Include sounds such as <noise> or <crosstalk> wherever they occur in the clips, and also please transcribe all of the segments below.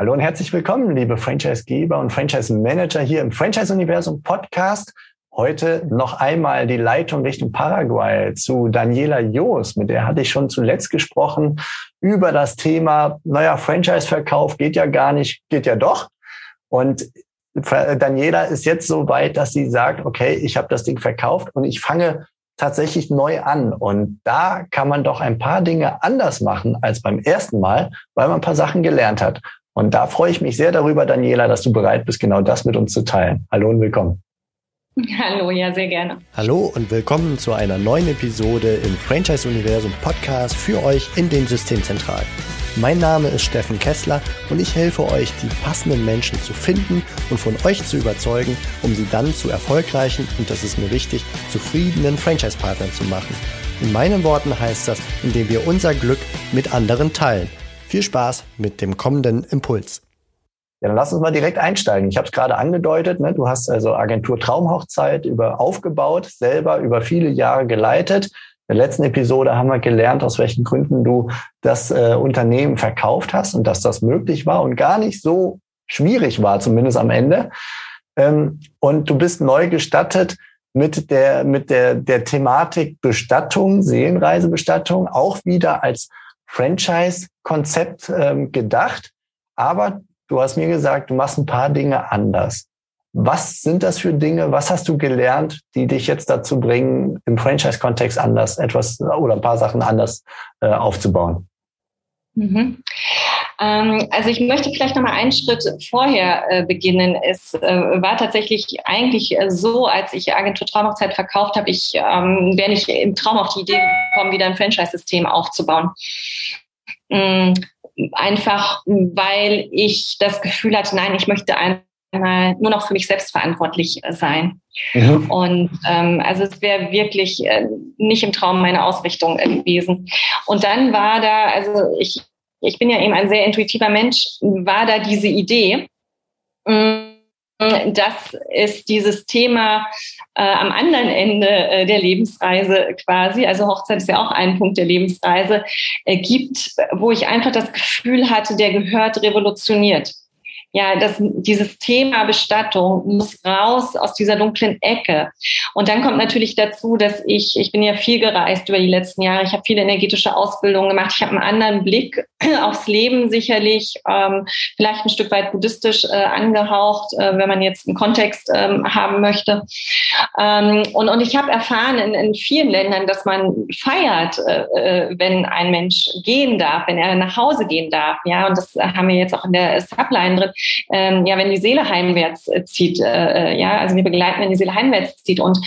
Hallo und herzlich willkommen, liebe Franchisegeber und Franchise-Manager hier im Franchise-Universum Podcast. Heute noch einmal die Leitung Richtung Paraguay zu Daniela Joos, mit der hatte ich schon zuletzt gesprochen über das Thema, naja, Franchise-Verkauf geht ja gar nicht, geht ja doch. Und Daniela ist jetzt so weit, dass sie sagt, okay, ich habe das Ding verkauft und ich fange tatsächlich neu an. Und da kann man doch ein paar Dinge anders machen als beim ersten Mal, weil man ein paar Sachen gelernt hat. Und da freue ich mich sehr darüber, Daniela, dass du bereit bist, genau das mit uns zu teilen. Hallo und willkommen. Hallo, ja, sehr gerne. Hallo und willkommen zu einer neuen Episode im Franchise-Universum Podcast für euch in den Systemzentralen. Mein Name ist Steffen Kessler und ich helfe euch, die passenden Menschen zu finden und von euch zu überzeugen, um sie dann zu erfolgreichen und das ist mir wichtig, zufriedenen Franchise-Partnern zu machen. In meinen Worten heißt das, indem wir unser Glück mit anderen teilen. Viel Spaß mit dem kommenden Impuls. Ja, dann lass uns mal direkt einsteigen. Ich habe es gerade angedeutet, ne? du hast also Agentur Traumhochzeit über aufgebaut, selber über viele Jahre geleitet. In der letzten Episode haben wir gelernt, aus welchen Gründen du das äh, Unternehmen verkauft hast und dass das möglich war und gar nicht so schwierig war, zumindest am Ende. Ähm, und du bist neu gestattet mit der, mit der, der Thematik Bestattung, Seelenreisebestattung, auch wieder als Franchise-Konzept ähm, gedacht. Aber du hast mir gesagt, du machst ein paar Dinge anders. Was sind das für Dinge? Was hast du gelernt, die dich jetzt dazu bringen, im Franchise-Kontext anders etwas oder ein paar Sachen anders äh, aufzubauen? Mhm. Ähm, also ich möchte vielleicht noch mal einen Schritt vorher äh, beginnen. Es äh, war tatsächlich eigentlich äh, so, als ich Agentur Traumhochzeit verkauft habe, ich ähm, wäre nicht im Traum auf die Idee gekommen, wieder ein Franchise-System aufzubauen. Ähm, einfach, weil ich das Gefühl hatte, nein, ich möchte einmal nur noch für mich selbst verantwortlich sein. Mhm. Und ähm, also es wäre wirklich äh, nicht im Traum meine Ausrichtung gewesen. Und dann war da, also ich ich bin ja eben ein sehr intuitiver Mensch, war da diese Idee, mm, dass es dieses Thema äh, am anderen Ende äh, der Lebensreise quasi, also Hochzeit ist ja auch ein Punkt der Lebensreise, äh, gibt, wo ich einfach das Gefühl hatte, der gehört revolutioniert ja, das, dieses Thema Bestattung muss raus aus dieser dunklen Ecke. Und dann kommt natürlich dazu, dass ich, ich bin ja viel gereist über die letzten Jahre, ich habe viele energetische Ausbildungen gemacht, ich habe einen anderen Blick <clears throat> aufs Leben sicherlich, ähm, vielleicht ein Stück weit buddhistisch äh, angehaucht, äh, wenn man jetzt einen Kontext ähm, haben möchte. Ähm, und, und ich habe erfahren in, in vielen Ländern, dass man feiert, äh, äh, wenn ein Mensch gehen darf, wenn er nach Hause gehen darf. Ja, und das haben wir jetzt auch in der Subline drin ähm, ja, wenn die Seele heimwärts äh, zieht, äh, äh, ja, also wir begleiten, wenn die Seele heimwärts zieht und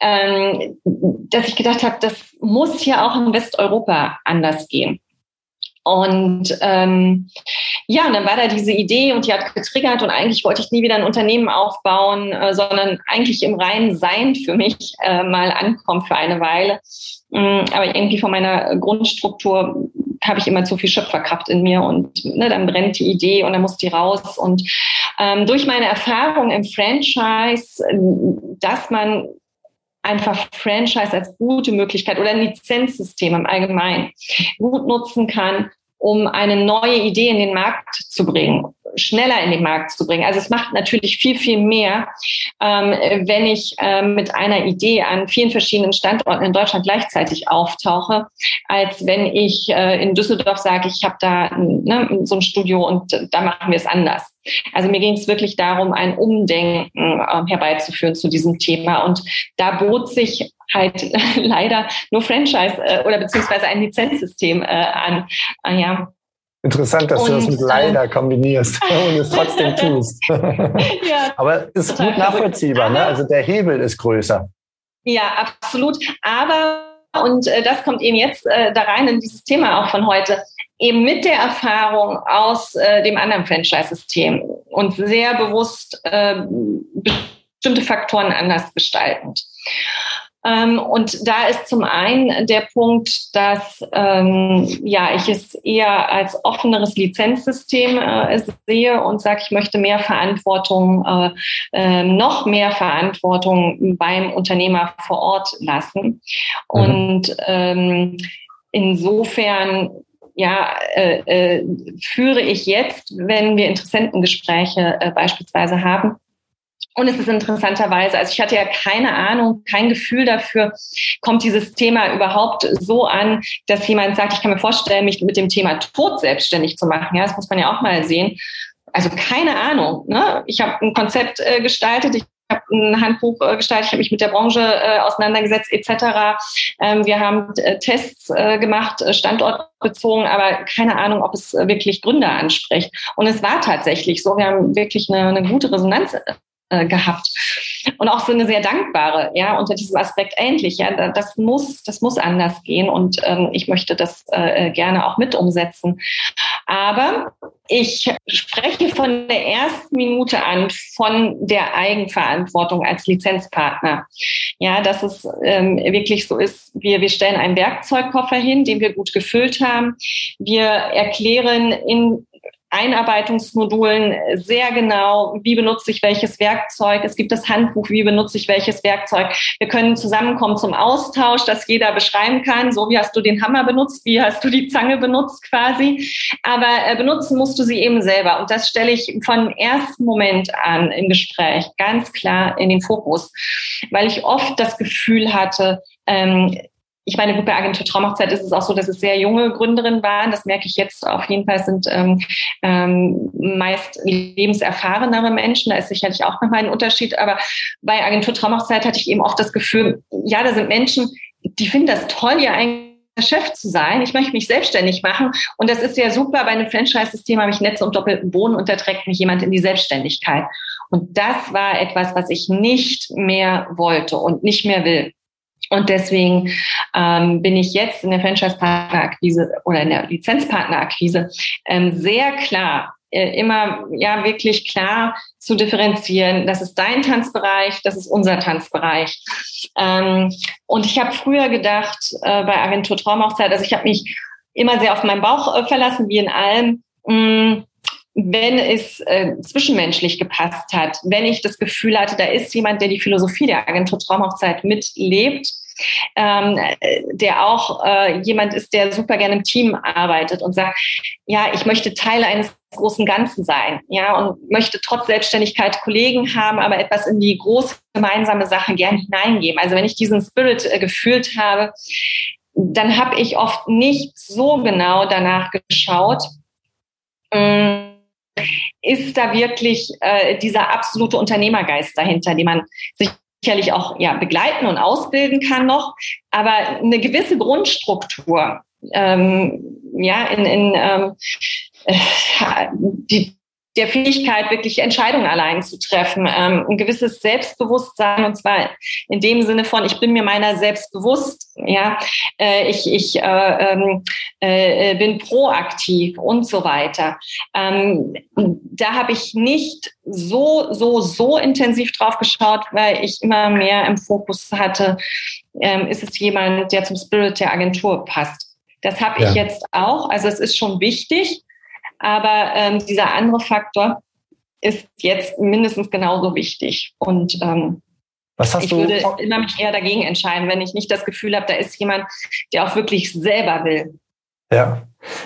ähm, dass ich gedacht habe, das muss ja auch in Westeuropa anders gehen. Und ähm, ja, und dann war da diese Idee und die hat getriggert und eigentlich wollte ich nie wieder ein Unternehmen aufbauen, äh, sondern eigentlich im reinen Sein für mich äh, mal ankommen für eine Weile. Ähm, aber irgendwie von meiner Grundstruktur habe ich immer zu viel Schöpferkraft in mir und ne, dann brennt die Idee und dann muss die raus. Und ähm, durch meine Erfahrung im Franchise, dass man einfach Franchise als gute Möglichkeit oder ein Lizenzsystem im Allgemeinen gut nutzen kann, um eine neue Idee in den Markt zu bringen schneller in den Markt zu bringen. Also es macht natürlich viel, viel mehr, ähm, wenn ich äh, mit einer Idee an vielen verschiedenen Standorten in Deutschland gleichzeitig auftauche, als wenn ich äh, in Düsseldorf sage, ich habe da ne, so ein Studio und da machen wir es anders. Also mir ging es wirklich darum, ein Umdenken äh, herbeizuführen zu diesem Thema. Und da bot sich halt <laughs> leider nur Franchise äh, oder beziehungsweise ein Lizenzsystem äh, an. Äh, ja, Interessant, dass und, du das mit leider kombinierst <laughs> und es trotzdem tust. <laughs> ja, Aber ist gut nachvollziehbar, ne? Also der Hebel ist größer. Ja, absolut. Aber, und äh, das kommt eben jetzt äh, da rein in dieses Thema auch von heute, eben mit der Erfahrung aus äh, dem anderen Franchise-System und sehr bewusst äh, bestimmte Faktoren anders gestaltend. Ähm, und da ist zum einen der Punkt, dass ähm, ja ich es eher als offeneres Lizenzsystem äh, sehe und sage, ich möchte mehr Verantwortung, äh, äh, noch mehr Verantwortung beim Unternehmer vor Ort lassen. Mhm. Und ähm, insofern ja, äh, äh, führe ich jetzt, wenn wir Interessentengespräche äh, beispielsweise haben. Und es ist interessanterweise, also ich hatte ja keine Ahnung, kein Gefühl dafür, kommt dieses Thema überhaupt so an, dass jemand sagt, ich kann mir vorstellen, mich mit dem Thema Tod selbstständig zu machen. Ja, das muss man ja auch mal sehen. Also keine Ahnung. Ne? Ich habe ein Konzept äh, gestaltet, ich habe ein Handbuch äh, gestaltet, ich habe mich mit der Branche äh, auseinandergesetzt etc. Ähm, wir haben äh, Tests äh, gemacht, äh, standortbezogen, aber keine Ahnung, ob es wirklich Gründer anspricht. Und es war tatsächlich so. Wir haben wirklich eine, eine gute Resonanz äh, gehabt. Und auch so eine sehr dankbare, ja, unter diesem Aspekt endlich, ja, das muss, das muss anders gehen und ähm, ich möchte das äh, gerne auch mit umsetzen. Aber ich spreche von der ersten Minute an von der Eigenverantwortung als Lizenzpartner. Ja, dass es ähm, wirklich so ist, wir, wir stellen einen Werkzeugkoffer hin, den wir gut gefüllt haben. Wir erklären in Einarbeitungsmodulen sehr genau, wie benutze ich welches Werkzeug. Es gibt das Handbuch, wie benutze ich welches Werkzeug. Wir können zusammenkommen zum Austausch, dass jeder beschreiben kann, so wie hast du den Hammer benutzt, wie hast du die Zange benutzt quasi. Aber äh, benutzen musst du sie eben selber. Und das stelle ich von ersten Moment an im Gespräch ganz klar in den Fokus, weil ich oft das Gefühl hatte, ähm, ich meine, gut, bei Agentur Traumhochzeit ist es auch so, dass es sehr junge Gründerinnen waren. Das merke ich jetzt auf jeden Fall, sind ähm, ähm, meist lebenserfahrenere Menschen. Da ist sicherlich auch nochmal ein Unterschied. Aber bei Agentur Traumhochzeit hatte ich eben oft das Gefühl, ja, da sind Menschen, die finden das toll, ja eigentlich Chef zu sein. Ich möchte mich selbstständig machen. Und das ist ja super. Bei einem Franchise-System habe ich Netze und doppelten Boden und da trägt mich jemand in die Selbstständigkeit. Und das war etwas, was ich nicht mehr wollte und nicht mehr will. Und deswegen ähm, bin ich jetzt in der Franchise-Partner-Akquise oder in der Lizenzpartner-Akquise ähm, sehr klar, äh, immer ja wirklich klar zu differenzieren. Das ist dein Tanzbereich, das ist unser Tanzbereich. Ähm, und ich habe früher gedacht äh, bei Agentur Traumhochzeit, also ich habe mich immer sehr auf meinen Bauch äh, verlassen, wie in allem. Mm, wenn es äh, zwischenmenschlich gepasst hat, wenn ich das Gefühl hatte, da ist jemand, der die Philosophie der Agentur Traumhochzeit mitlebt, ähm, der auch äh, jemand ist, der super gerne im Team arbeitet und sagt, ja, ich möchte Teil eines großen Ganzen sein, ja, und möchte trotz Selbstständigkeit Kollegen haben, aber etwas in die große gemeinsame Sache gern hineingeben. Also wenn ich diesen Spirit äh, gefühlt habe, dann habe ich oft nicht so genau danach geschaut, ähm, ist da wirklich äh, dieser absolute Unternehmergeist dahinter, den man sich sicherlich auch ja, begleiten und ausbilden kann noch, aber eine gewisse Grundstruktur, ähm, ja, in, in ähm, äh, die, der Fähigkeit, wirklich Entscheidungen allein zu treffen, ähm, ein gewisses Selbstbewusstsein und zwar in dem Sinne von, ich bin mir meiner selbst bewusst, ja, äh, ich, ich äh, ähm, äh, bin proaktiv und so weiter. Ähm, da habe ich nicht so, so, so intensiv drauf geschaut, weil ich immer mehr im Fokus hatte, ähm, ist es jemand, der zum Spirit der Agentur passt. Das habe ja. ich jetzt auch. Also es ist schon wichtig, aber ähm, dieser andere Faktor ist jetzt mindestens genauso wichtig. Und ähm, ich du? würde immer mich eher dagegen entscheiden, wenn ich nicht das Gefühl habe, da ist jemand, der auch wirklich selber will. Ja.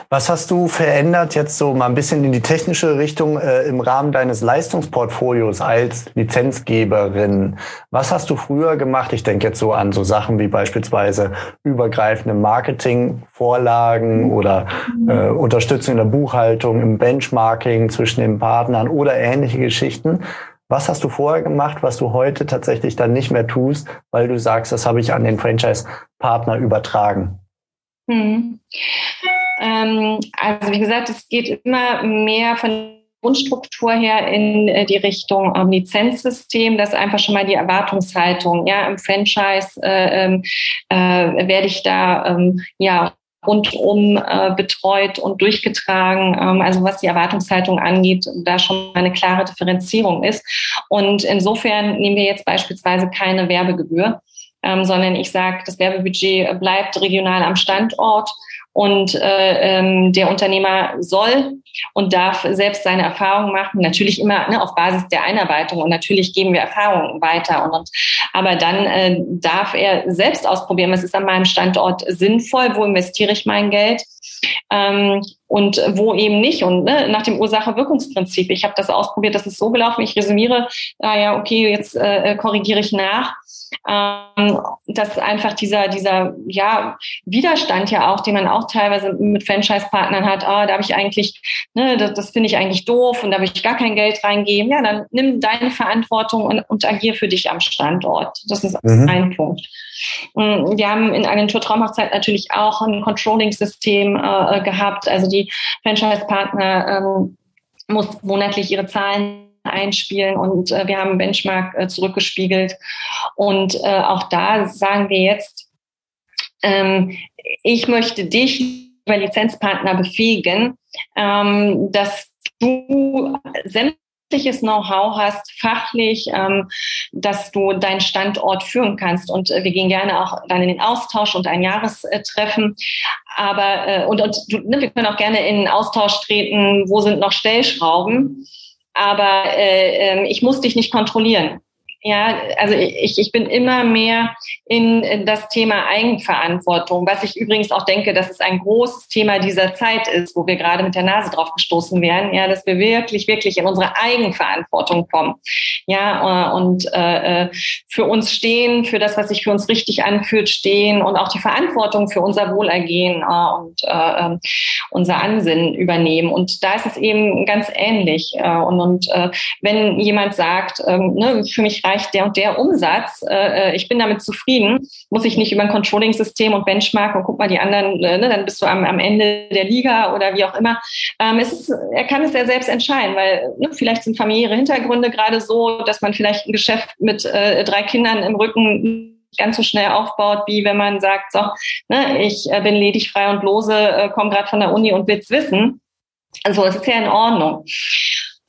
Was hast du verändert jetzt so mal ein bisschen in die technische Richtung äh, im Rahmen deines Leistungsportfolios als Lizenzgeberin? Was hast du früher gemacht? Ich denke jetzt so an so Sachen wie beispielsweise übergreifende Marketingvorlagen oder äh, Unterstützung in der Buchhaltung, im Benchmarking zwischen den Partnern oder ähnliche Geschichten. Was hast du vorher gemacht, was du heute tatsächlich dann nicht mehr tust, weil du sagst, das habe ich an den Franchise-Partner übertragen? Hm. Ähm, also wie gesagt, es geht immer mehr von Grundstruktur her in äh, die Richtung ähm, Lizenzsystem, das ist einfach schon mal die Erwartungshaltung. Ja, im Franchise äh, ähm, äh, werde ich da ähm, ja rundum äh, betreut und durchgetragen, ähm, also was die Erwartungshaltung angeht, da schon eine klare Differenzierung ist. Und insofern nehmen wir jetzt beispielsweise keine Werbegebühr, ähm, sondern ich sage, das Werbebudget bleibt regional am Standort Und äh, ähm, der Unternehmer soll und darf selbst seine Erfahrungen machen. Natürlich immer ne, auf Basis der Einarbeitung und natürlich geben wir Erfahrungen weiter. Und, und aber dann äh, darf er selbst ausprobieren, was ist an meinem Standort sinnvoll, wo investiere ich mein Geld ähm, und wo eben nicht. Und ne, nach dem Ursache-Wirkungsprinzip. Ich habe das ausprobiert, das ist so gelaufen. Ich resümiere, ah ja, okay, jetzt äh, korrigiere ich nach ähm, dass einfach dieser, dieser ja, Widerstand ja auch, den man auch teilweise mit Franchise-Partnern hat, ah, da habe ich eigentlich, ne, das, das finde ich eigentlich doof und da will ich gar kein Geld reingeben. Ja, dann nimm deine Verantwortung und, und agier für dich am Standort. Das ist mhm. ein Punkt. Mm, wir haben in Agentur Traumhochzeit natürlich auch ein Controlling-System äh, gehabt. Also die Franchise-Partner ähm, muss monatlich ihre Zahlen einspielen und äh, wir haben Benchmark äh, zurückgespiegelt. Und äh, auch da sagen wir jetzt, ähm, ich möchte dich, lieber Lizenzpartner, befähigen, ähm, dass du sämtliches Know-how hast, fachlich, ähm, dass du deinen Standort führen kannst. Und äh, wir gehen gerne auch dann in den Austausch und ein Jahrestreffen. Aber äh, und, und du, ne, wir können auch gerne in den Austausch treten, wo sind noch Stellschrauben aber äh, ähm, ich muss dich nicht kontrollieren. Ja, also ich, ich bin immer mehr in das Thema Eigenverantwortung, was ich übrigens auch denke, dass es ein großes Thema dieser Zeit ist, wo wir gerade mit der Nase drauf gestoßen werden, ja, dass wir wirklich, wirklich in unsere Eigenverantwortung kommen. Ja, äh, und äh, für uns stehen, für das, was sich für uns richtig anfühlt, stehen und auch die Verantwortung für unser Wohlergehen äh, und äh, ähm, unser Ansinnen übernehmen. Und da ist es eben ganz ähnlich. Äh, und und äh, wenn jemand sagt, äh, ne, für mich reicht erreicht der und der Umsatz, äh, äh, ich bin damit zufrieden, muss ich nicht über ein Controlling-System und Benchmark und guck mal die anderen, äh, ne, dann bist du am, am Ende der Liga oder wie auch immer. Ähm, es ist, er kann es ja selbst entscheiden, weil ne, vielleicht sind familiäre Hintergründe gerade so, dass man vielleicht ein Geschäft mit äh, drei Kindern im Rücken ganz so schnell aufbaut, wie wenn man sagt, so, ne, ich äh, bin ledig, frei und lose, äh, komme gerade von der Uni und will's wissen. Also es ist ja in Ordnung.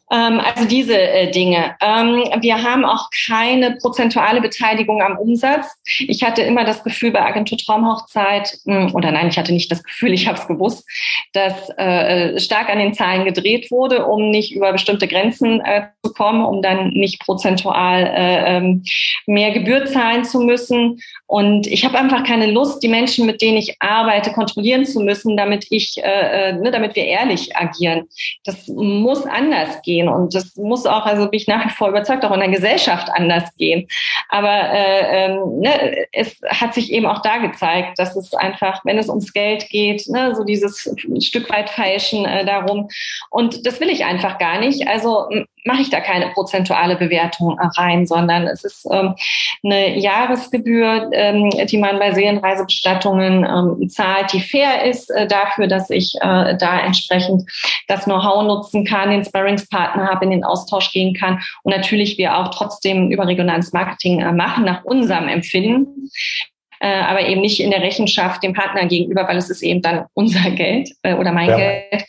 Ähm, also diese äh, Dinge. Ähm, wir haben auch keine prozentuale Beteiligung am Umsatz. Ich hatte immer das Gefühl bei Agentur Traumhochzeit, mh, hm, oder nein, ich hatte nicht das Gefühl, ich habe es gewusst, dass äh, stark an den Zahlen gedreht wurde, um nicht über bestimmte Grenzen äh, zu kommen, um dann nicht prozentual äh, ähm, mehr Gebühr zahlen zu müssen. Und ich habe einfach keine Lust, die Menschen, mit denen ich arbeite, kontrollieren zu müssen, damit ich, äh, äh ne, damit wir ehrlich agieren. Das muss anders gehen gehen. Und das muss auch, also bin ich nach wie vor überzeugt, auch in der Gesellschaft anders gehen. Aber äh, ähm, ne, es hat sich eben auch da gezeigt, dass es einfach, wenn es ums Geld geht, ne, so dieses Stück weit Feilschen äh, darum. Und das will ich einfach gar nicht. Also mache ich da keine prozentuale Bewertung rein, sondern es ist ähm, eine Jahresgebühr, ähm, die man bei Seelenreisebestattungen ähm, zahlt, die fair ist äh, dafür, dass ich äh, da entsprechend das Know-how nutzen kann, den Sparringspartner habe, in den Austausch gehen kann und natürlich wir auch trotzdem überregionales Marketing äh, machen nach unserem Empfinden. Äh, aber eben nicht in der Rechenschaft dem Partner gegenüber, weil es ist eben dann unser Geld äh, oder mein ja. Geld.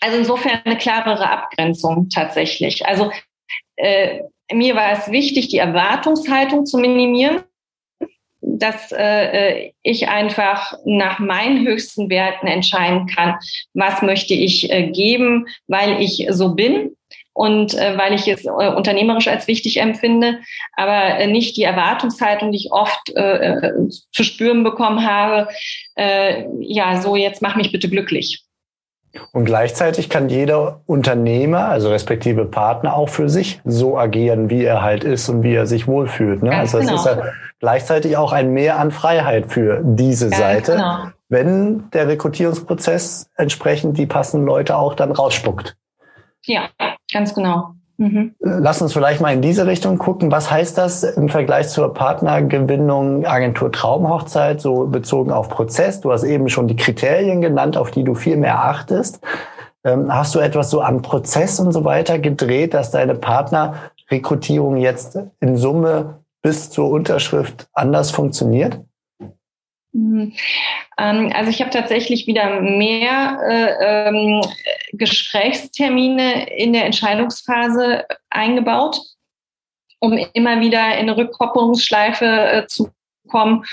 Also insofern eine klarere Abgrenzung tatsächlich. Also äh, mir war es wichtig, die Erwartungshaltung zu minimieren, dass äh, ich einfach nach meinen höchsten Werten entscheiden kann, was möchte ich äh, geben, weil ich so bin und äh, weil ich es äh, unternehmerisch als wichtig empfinde, aber äh, nicht die Erwartungshaltung, die ich oft äh, äh zu spüren bekommen habe, äh, ja, so jetzt mach mich bitte glücklich. Und gleichzeitig kann jeder Unternehmer, also respektive Partner, auch für sich so agieren, wie er halt ist und wie er sich wohlfühlt. Ne? also es genau. ist ja gleichzeitig auch ein Mehr an Freiheit für diese Ganz Seite, genau. wenn der Rekrutierungsprozess entsprechend die passenden Leute auch dann rausspuckt. Ja, ganz genau. Mhm. Lass uns vielleicht mal in diese Richtung gucken. Was heißt das im Vergleich zur Partnergewinnung Agentur Traumhochzeit, so bezogen auf Prozess? Du hast eben schon die Kriterien genannt, auf die du viel mehr achtest. Ähm, hast du etwas so an Prozess und so weiter gedreht, dass deine Partnerrekrutierung jetzt in Summe bis zur Unterschrift anders funktioniert? Mhm. Ähm, also ich habe tatsächlich wieder mehr äh, ähm, Gesprächstermine in der Entscheidungsphase eingebaut, um immer wieder in eine Rückkopplungsschleife äh, zu kommen,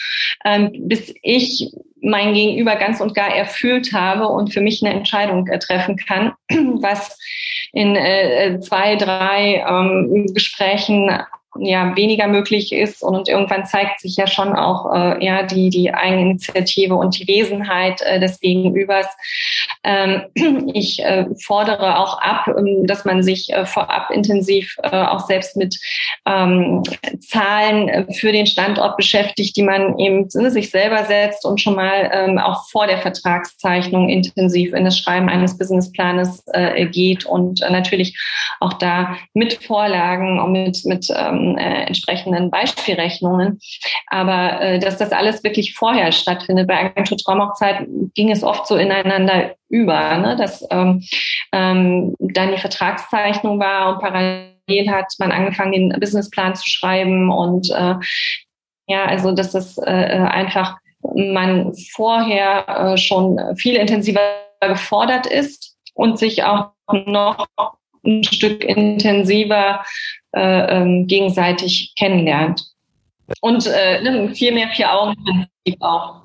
ähm, bis ich mein Gegenüber ganz und gar erfüllt habe und für mich eine Entscheidung äh, treffen kann, <clears throat> was in äh, zwei, drei ähm, Gesprächen ja weniger möglich ist und irgendwann zeigt sich ja schon auch äh, ja die die Eigeninitiative und die Wesenheit äh, des Gegenübers. Ähm, <clears throat> ich äh, fordere auch ab, ähm, dass man sich äh, vorab intensiv äh, auch selbst mit ähm, Zahlen für den Standort beschäftigt, die man eben ne, sich selber setzt und schon mal auch vor der Vertragszeichnung intensiv in das Schreiben eines Businessplanes geht und natürlich auch da mit Vorlagen und mit mit entsprechenden Beispielrechnungen. Aber dass das alles wirklich vorher stattfindet, bei Agentur Traumhochzeit ging es oft so ineinander über, ne? dass ähm, ähm, dann die Vertragszeichnung war und parallel hat man angefangen, den Businessplan zu schreiben und äh, ja, also dass das äh, einfach man vorher äh, schon viel intensiver gefordert ist und sich auch noch ein Stück intensiver äh, ähm, gegenseitig kennenlernt. Und äh, ne, viel mehr vier Augen Prinzip auch.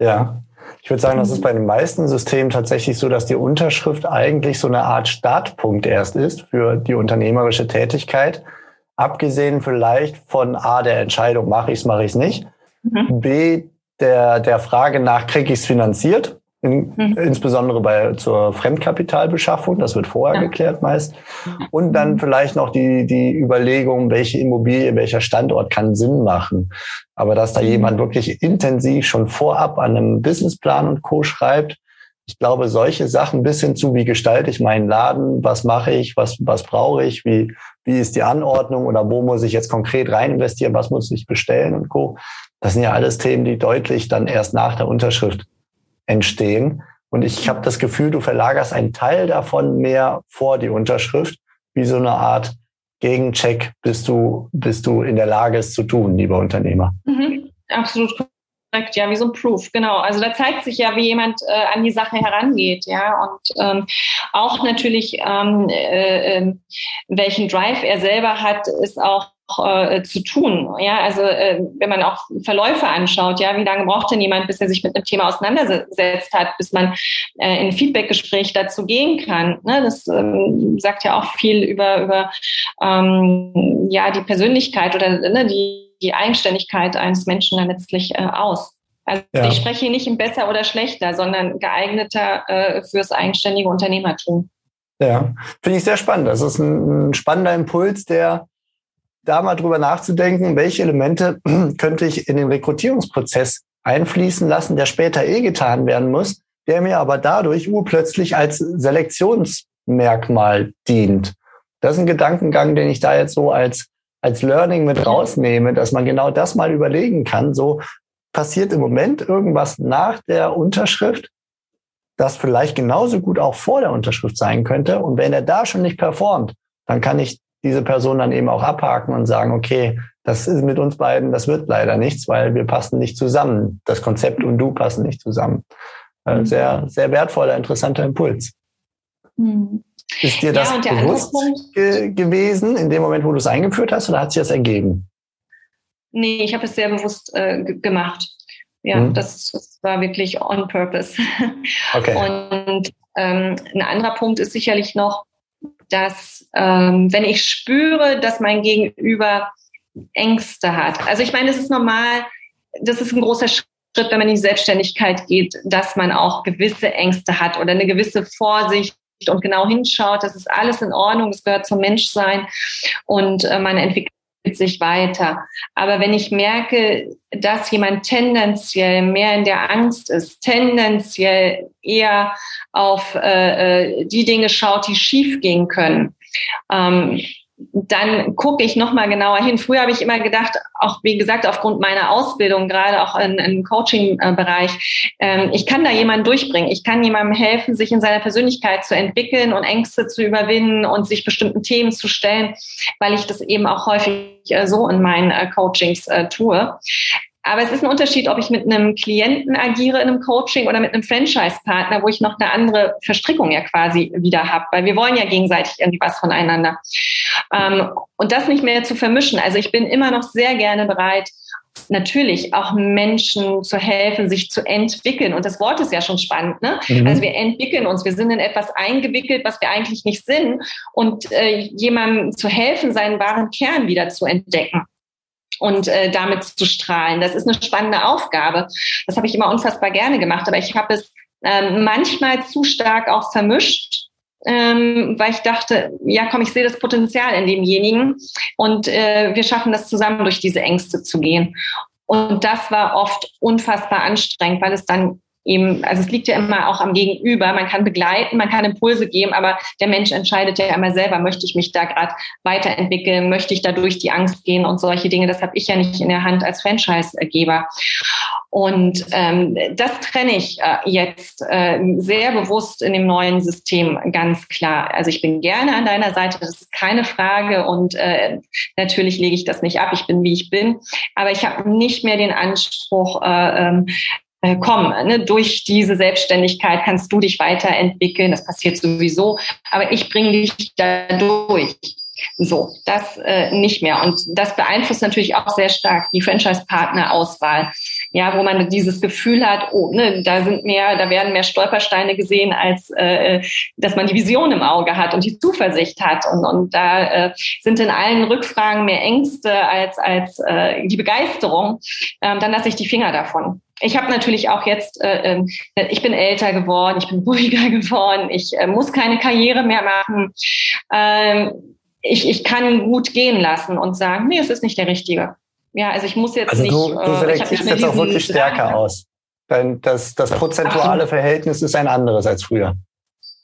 Ja. Ich würde sagen, das ist bei den meisten Systemen tatsächlich so, dass die Unterschrift eigentlich so eine Art Startpunkt erst ist für die unternehmerische Tätigkeit. Abgesehen vielleicht von A, der Entscheidung, mache ich es, mache ich es nicht. Mhm. B, der, der Frage nach, kriege ich es finanziert? In, mhm. Insbesondere bei zur Fremdkapitalbeschaffung, das wird vorher ja. geklärt meist. Und dann vielleicht noch die, die Überlegung, welche Immobilie, welcher Standort kann Sinn machen. Aber dass da mhm. jemand wirklich intensiv schon vorab an einem Businessplan und Co. schreibt, ich glaube, solche Sachen bis hin zu, wie gestalte ich meinen Laden, was mache ich, was, was brauche ich, wie, wie ist die Anordnung oder wo muss ich jetzt konkret rein investieren, was muss ich bestellen und Co. Das sind ja alles Themen, die deutlich dann erst nach der Unterschrift entstehen. Und ich habe das Gefühl, du verlagerst einen Teil davon mehr vor die Unterschrift, wie so eine Art Gegencheck, bis du, bis du in der Lage es zu tun, lieber Unternehmer. Mhm, absolut korrekt, ja, wie so ein Proof, genau. Also da zeigt sich ja, wie jemand äh, an die Sache herangeht, ja, und ähm, auch natürlich, ähm, äh, äh, welchen Drive er selber hat, ist auch äh, zu tun. Ja, also äh, wenn man auch Verläufe anschaut, ja, wie lange braucht denn jemand, bis er sich mit einem Thema auseinandersetzt hat, bis man äh, in ein Feedbackgespräch dazu gehen kann. Ne? Das ähm, sagt ja auch viel über über ähm, ja die Persönlichkeit oder ne, die die Eigenständigkeit eines Menschen dann letztlich äh, aus. Also ja. ich spreche hier nicht im besser oder schlechter, sondern geeigneter äh, fürs eigenständige Unternehmertum. Ja, finde ich sehr spannend. Das ist ein, ein spannender Impuls, der da mal drüber nachzudenken, welche Elemente <clears throat> könnte ich in den Rekrutierungsprozess einfließen lassen, der später eh getan werden muss, der mir aber dadurch urplötzlich als Selektionsmerkmal dient. Das ist ein Gedankengang, den ich da jetzt so als, als Learning mit rausnehme, dass man genau das mal überlegen kann. So passiert im Moment irgendwas nach der Unterschrift, das vielleicht genauso gut auch vor der Unterschrift sein könnte. Und wenn er da schon nicht performt, dann kann ich diese Person dann eben auch abhaken und sagen, okay, das ist mit uns beiden, das wird leider nichts, weil wir passen nicht zusammen. Das Konzept und du passen nicht zusammen. Äh, mhm. Sehr, sehr wertvoller, interessanter Impuls. Mhm. Ist dir das ja, bewusst ge gewesen in dem Moment, wo du es eingeführt hast, oder hat sich das ergeben? Nee, ich habe es sehr bewusst äh, gemacht. Ja, mhm. das, das, war wirklich on purpose. Okay. <laughs> Und ähm, ein anderer Punkt ist sicherlich noch, dass ähm, wenn ich spüre, dass mein Gegenüber Ängste hat. Also ich meine, es ist normal, das ist ein großer Schritt, wenn man in die Selbstständigkeit geht, dass man auch gewisse Ängste hat oder eine gewisse Vorsicht und genau hinschaut. Das ist alles in Ordnung, das gehört zum Menschsein und äh, man entwickelt sich weiter. Aber wenn ich merke, dass jemand tendenziell mehr in der Angst ist, tendenziell eher auf äh, äh die Dinge schaut, die schief gehen können, ähm, dann gucke ich nochmal genauer hin. Früher habe ich immer gedacht, auch wie gesagt, aufgrund meiner Ausbildung, gerade auch in, im Coaching-Bereich, ähm, ich kann da jemanden durchbringen. Ich kann jemandem helfen, sich in seiner Persönlichkeit zu entwickeln und Ängste zu überwinden und sich bestimmten Themen zu stellen, weil ich das eben auch häufig äh, so in meinen äh, Coachings äh, tue. Aber es ist ein Unterschied, ob ich mit einem Klienten agiere in einem Coaching oder mit einem Franchise-Partner, wo ich noch eine andere Verstrickung ja quasi wieder habe, weil wir wollen ja gegenseitig irgendwie was voneinander. Ähm, und das nicht mehr zu vermischen. Also ich bin immer noch sehr gerne bereit, natürlich auch Menschen zu helfen, sich zu entwickeln. Und das Wort ist ja schon spannend. Ne? Mhm. Also wir entwickeln uns, wir sind in etwas eingewickelt, was wir eigentlich nicht sind. Und äh, jemandem zu helfen, seinen wahren Kern wieder zu entdecken und äh, damit zu strahlen. Das ist eine spannende Aufgabe. Das habe ich immer unfassbar gerne gemacht, aber ich habe es ähm, manchmal zu stark auch vermischt. Ähm, weil ich dachte, ja komm, ich sehe das Potenzial in demjenigen und äh, wir schaffen das zusammen durch diese Ängste zu gehen. Und das war oft unfassbar anstrengend, weil es dann eben, also es liegt ja immer auch am Gegenüber. Man kann begleiten, man kann Impulse geben, aber der Mensch entscheidet ja immer selber, möchte ich mich da gerade weiterentwickeln, möchte ich da durch die Angst gehen und solche Dinge. Das habe ich ja nicht in der Hand als Franchisegeber. Und ähm, das trenne ich äh, jetzt äh, sehr bewusst in dem neuen System ganz klar. Also ich bin gerne an deiner Seite, das ist keine Frage. Und äh, natürlich lege ich das nicht ab. Ich bin, wie ich bin. Aber ich habe nicht mehr den Anspruch, äh, ähm, äh, komm, ne, durch diese Selbstständigkeit kannst du dich weiterentwickeln. Das passiert sowieso, aber ich bringe dich da durch. So, das äh, nicht mehr. Und das beeinflusst natürlich auch sehr stark die Franchise-Partner-Auswahl. Ja, wo man dieses Gefühl hat, oh, ne, da sind mehr, da werden mehr Stolpersteine gesehen, als äh, dass man die Vision im Auge hat und die Zuversicht hat. Und, und da äh, sind in allen Rückfragen mehr Ängste als, als äh, die Begeisterung. Ähm, dann lasse ich die Finger davon ich habe natürlich auch jetzt, äh, ähm, ich bin älter geworden, ich bin <laughs> ruhiger geworden, ich äh, muss keine Karriere mehr machen. Ähm, ich, ich kann gut gehen lassen und sagen, nee, es ist nicht der Richtige. Ja, also ich muss jetzt also nicht. Du, du äh, selektierst jetzt auch wirklich stärker Drang. aus. Dein, das, das prozentuale Absolut. Verhältnis ist ein anderes als früher.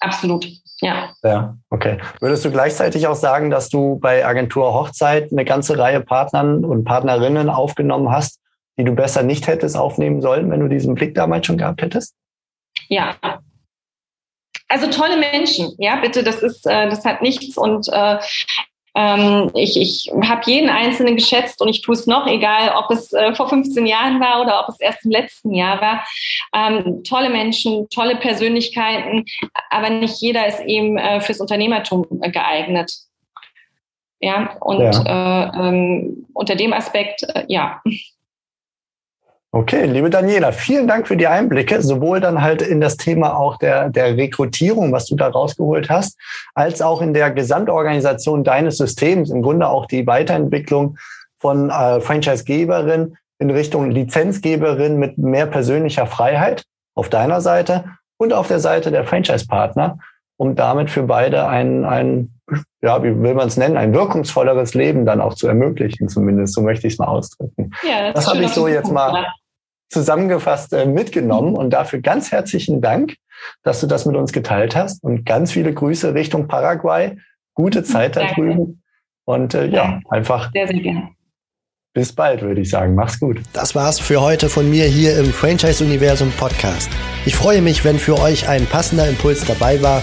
Absolut, ja. Ja, okay. Würdest du gleichzeitig auch sagen, dass du bei Agentur Hochzeit eine ganze Reihe Partnern und Partnerinnen aufgenommen hast, die du besser nicht hättest aufnehmen sollen, wenn du diesen Blick damals schon gehabt hättest? Ja. Also tolle Menschen, ja, bitte, das ist, äh, das hat nichts und äh, ähm, ich, ich habe jeden Einzelnen geschätzt und ich tue es noch, egal ob es äh, vor 15 Jahren war oder ob es erst im letzten Jahr war. Ähm, tolle Menschen, tolle Persönlichkeiten, aber nicht jeder ist eben äh, fürs Unternehmertum geeignet. Ja, und ja. Äh, ähm, unter dem Aspekt, äh, ja. Okay, liebe Daniela, vielen Dank für die Einblicke, sowohl dann halt in das Thema auch der, der Rekrutierung, was du da rausgeholt hast, als auch in der Gesamtorganisation deines Systems, im Grunde auch die Weiterentwicklung von äh, Franchisegeberin in Richtung Lizenzgeberin mit mehr persönlicher Freiheit auf deiner Seite und auf der Seite der Franchise-Partner, um damit für beide ein, ein, ja, wie will man es nennen, ein wirkungsvolleres Leben dann auch zu ermöglichen, zumindest, so möchte ich es mal ausdrücken. Ja, das, das habe ich so jetzt mal zusammengefasst äh, mitgenommen und dafür ganz herzlichen Dank, dass du das mit uns geteilt hast und ganz viele Grüße Richtung Paraguay. Gute Zeit da drüben und äh, ja, einfach sehr, sehr gerne. Bis bald, würde ich sagen. Mach's gut. Das war's für heute von mir hier im Franchise Universum Podcast. Ich freue mich, wenn für euch ein passender Impuls dabei war